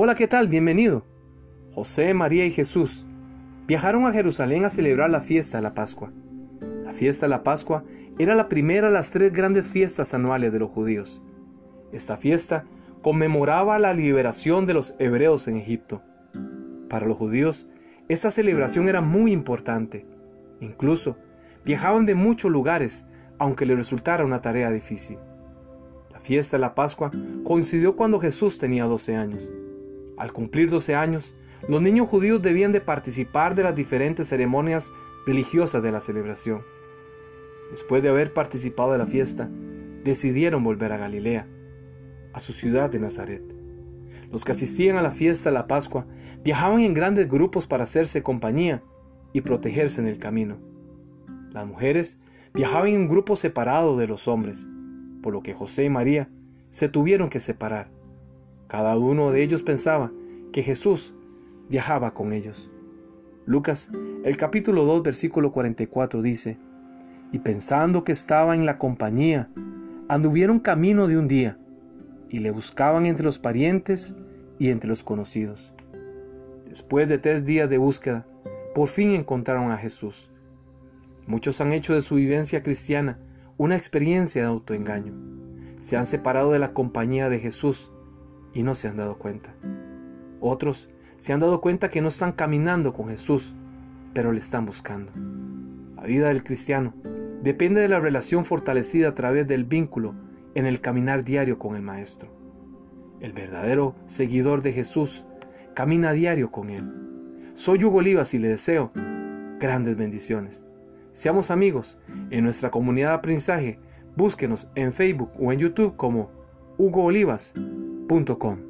Hola, ¿qué tal? Bienvenido. José, María y Jesús viajaron a Jerusalén a celebrar la fiesta de la Pascua. La fiesta de la Pascua era la primera de las tres grandes fiestas anuales de los judíos. Esta fiesta conmemoraba la liberación de los hebreos en Egipto. Para los judíos, esta celebración era muy importante. Incluso viajaban de muchos lugares, aunque les resultara una tarea difícil. La fiesta de la Pascua coincidió cuando Jesús tenía 12 años. Al cumplir 12 años, los niños judíos debían de participar de las diferentes ceremonias religiosas de la celebración. Después de haber participado de la fiesta, decidieron volver a Galilea, a su ciudad de Nazaret. Los que asistían a la fiesta de la Pascua viajaban en grandes grupos para hacerse compañía y protegerse en el camino. Las mujeres viajaban en grupos separados de los hombres, por lo que José y María se tuvieron que separar. Cada uno de ellos pensaba que Jesús viajaba con ellos. Lucas, el capítulo 2, versículo 44 dice, Y pensando que estaba en la compañía, anduvieron camino de un día, y le buscaban entre los parientes y entre los conocidos. Después de tres días de búsqueda, por fin encontraron a Jesús. Muchos han hecho de su vivencia cristiana una experiencia de autoengaño. Se han separado de la compañía de Jesús y no se han dado cuenta. Otros se han dado cuenta que no están caminando con Jesús, pero le están buscando. La vida del cristiano depende de la relación fortalecida a través del vínculo en el caminar diario con el Maestro. El verdadero seguidor de Jesús camina diario con Él. Soy Hugo Olivas y le deseo grandes bendiciones. Seamos amigos en nuestra comunidad de aprendizaje. Búsquenos en Facebook o en YouTube como hugoolivas.com.